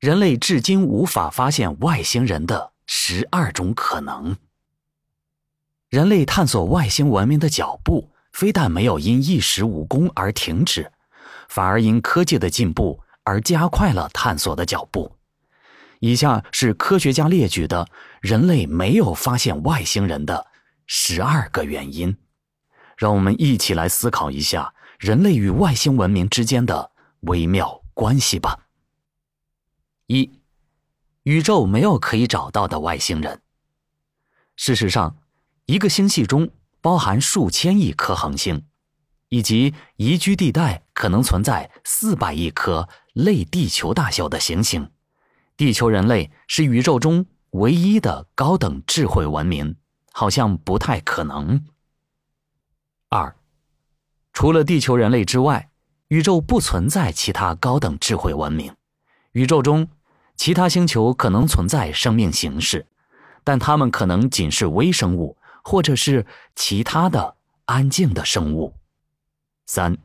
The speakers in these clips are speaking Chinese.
人类至今无法发现外星人的十二种可能。人类探索外星文明的脚步，非但没有因一时无功而停止，反而因科技的进步而加快了探索的脚步。以下是科学家列举的人类没有发现外星人的十二个原因，让我们一起来思考一下人类与外星文明之间的微妙关系吧。一，宇宙没有可以找到的外星人。事实上，一个星系中包含数千亿颗恒星，以及宜居地带可能存在四百亿颗类地球大小的行星。地球人类是宇宙中唯一的高等智慧文明，好像不太可能。二，除了地球人类之外，宇宙不存在其他高等智慧文明。宇宙中。其他星球可能存在生命形式，但它们可能仅是微生物，或者是其他的安静的生物。三，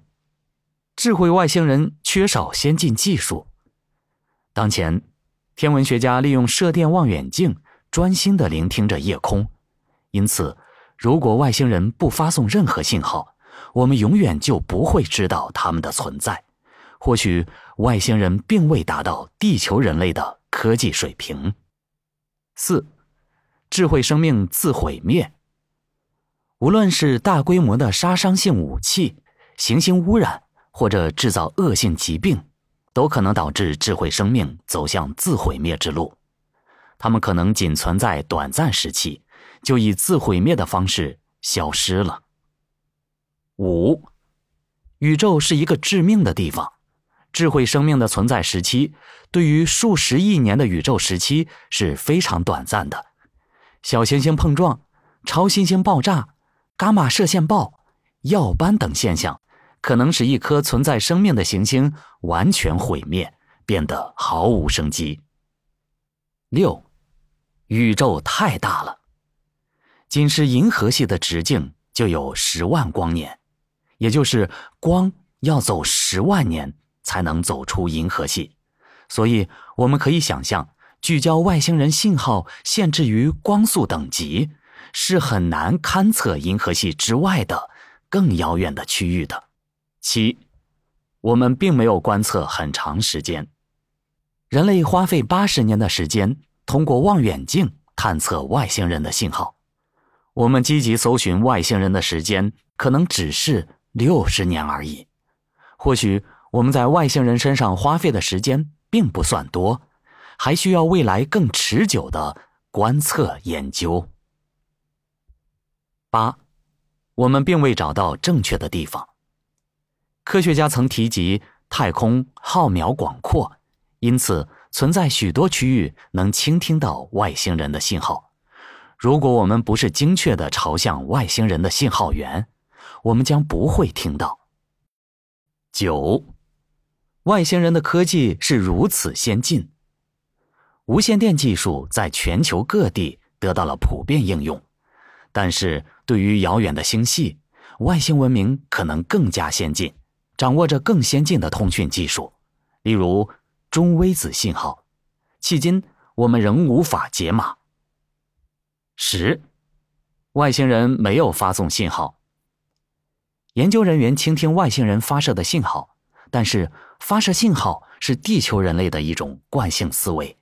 智慧外星人缺少先进技术。当前，天文学家利用射电望远镜专心的聆听着夜空，因此，如果外星人不发送任何信号，我们永远就不会知道他们的存在。或许外星人并未达到地球人类的科技水平。四，智慧生命自毁灭。无论是大规模的杀伤性武器、行星污染，或者制造恶性疾病，都可能导致智慧生命走向自毁灭之路。它们可能仅存在短暂时期，就以自毁灭的方式消失了。五，宇宙是一个致命的地方。智慧生命的存在时期，对于数十亿年的宇宙时期是非常短暂的。小行星碰撞、超新星爆炸、伽马射线暴、耀斑等现象，可能使一颗存在生命的行星完全毁灭，变得毫无生机。六，宇宙太大了，仅是银河系的直径就有十万光年，也就是光要走十万年。才能走出银河系，所以我们可以想象，聚焦外星人信号限制于光速等级，是很难勘测银河系之外的更遥远的区域的。七，我们并没有观测很长时间，人类花费八十年的时间通过望远镜探测外星人的信号，我们积极搜寻外星人的时间可能只是六十年而已，或许。我们在外星人身上花费的时间并不算多，还需要未来更持久的观测研究。八，我们并未找到正确的地方。科学家曾提及太空浩渺广阔，因此存在许多区域能倾听到外星人的信号。如果我们不是精确的朝向外星人的信号源，我们将不会听到。九。外星人的科技是如此先进，无线电技术在全球各地得到了普遍应用。但是对于遥远的星系，外星文明可能更加先进，掌握着更先进的通讯技术，例如中微子信号。迄今我们仍无法解码。十，外星人没有发送信号。研究人员倾听外星人发射的信号。但是发射信号是地球人类的一种惯性思维，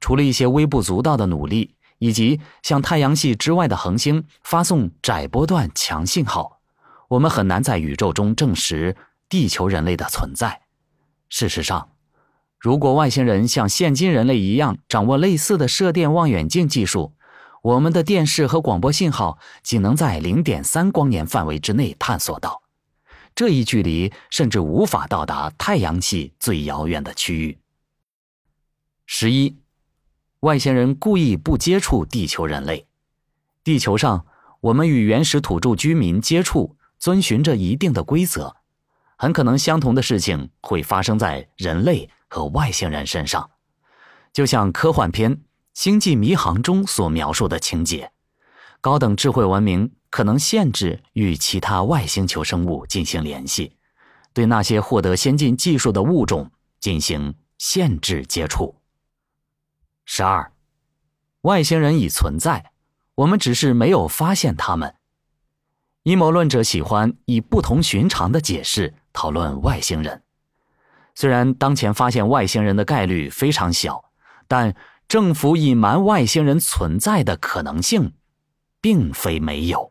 除了一些微不足道的努力，以及向太阳系之外的恒星发送窄波段强信号，我们很难在宇宙中证实地球人类的存在。事实上，如果外星人像现今人类一样掌握类似的射电望远镜技术，我们的电视和广播信号仅能在零点三光年范围之内探索到。这一距离甚至无法到达太阳系最遥远的区域。十一，外星人故意不接触地球人类。地球上，我们与原始土著居民接触，遵循着一定的规则。很可能相同的事情会发生在人类和外星人身上，就像科幻片《星际迷航》中所描述的情节。高等智慧文明。可能限制与其他外星球生物进行联系，对那些获得先进技术的物种进行限制接触。十二，外星人已存在，我们只是没有发现他们。阴谋论者喜欢以不同寻常的解释讨论外星人。虽然当前发现外星人的概率非常小，但政府隐瞒外星人存在的可能性，并非没有。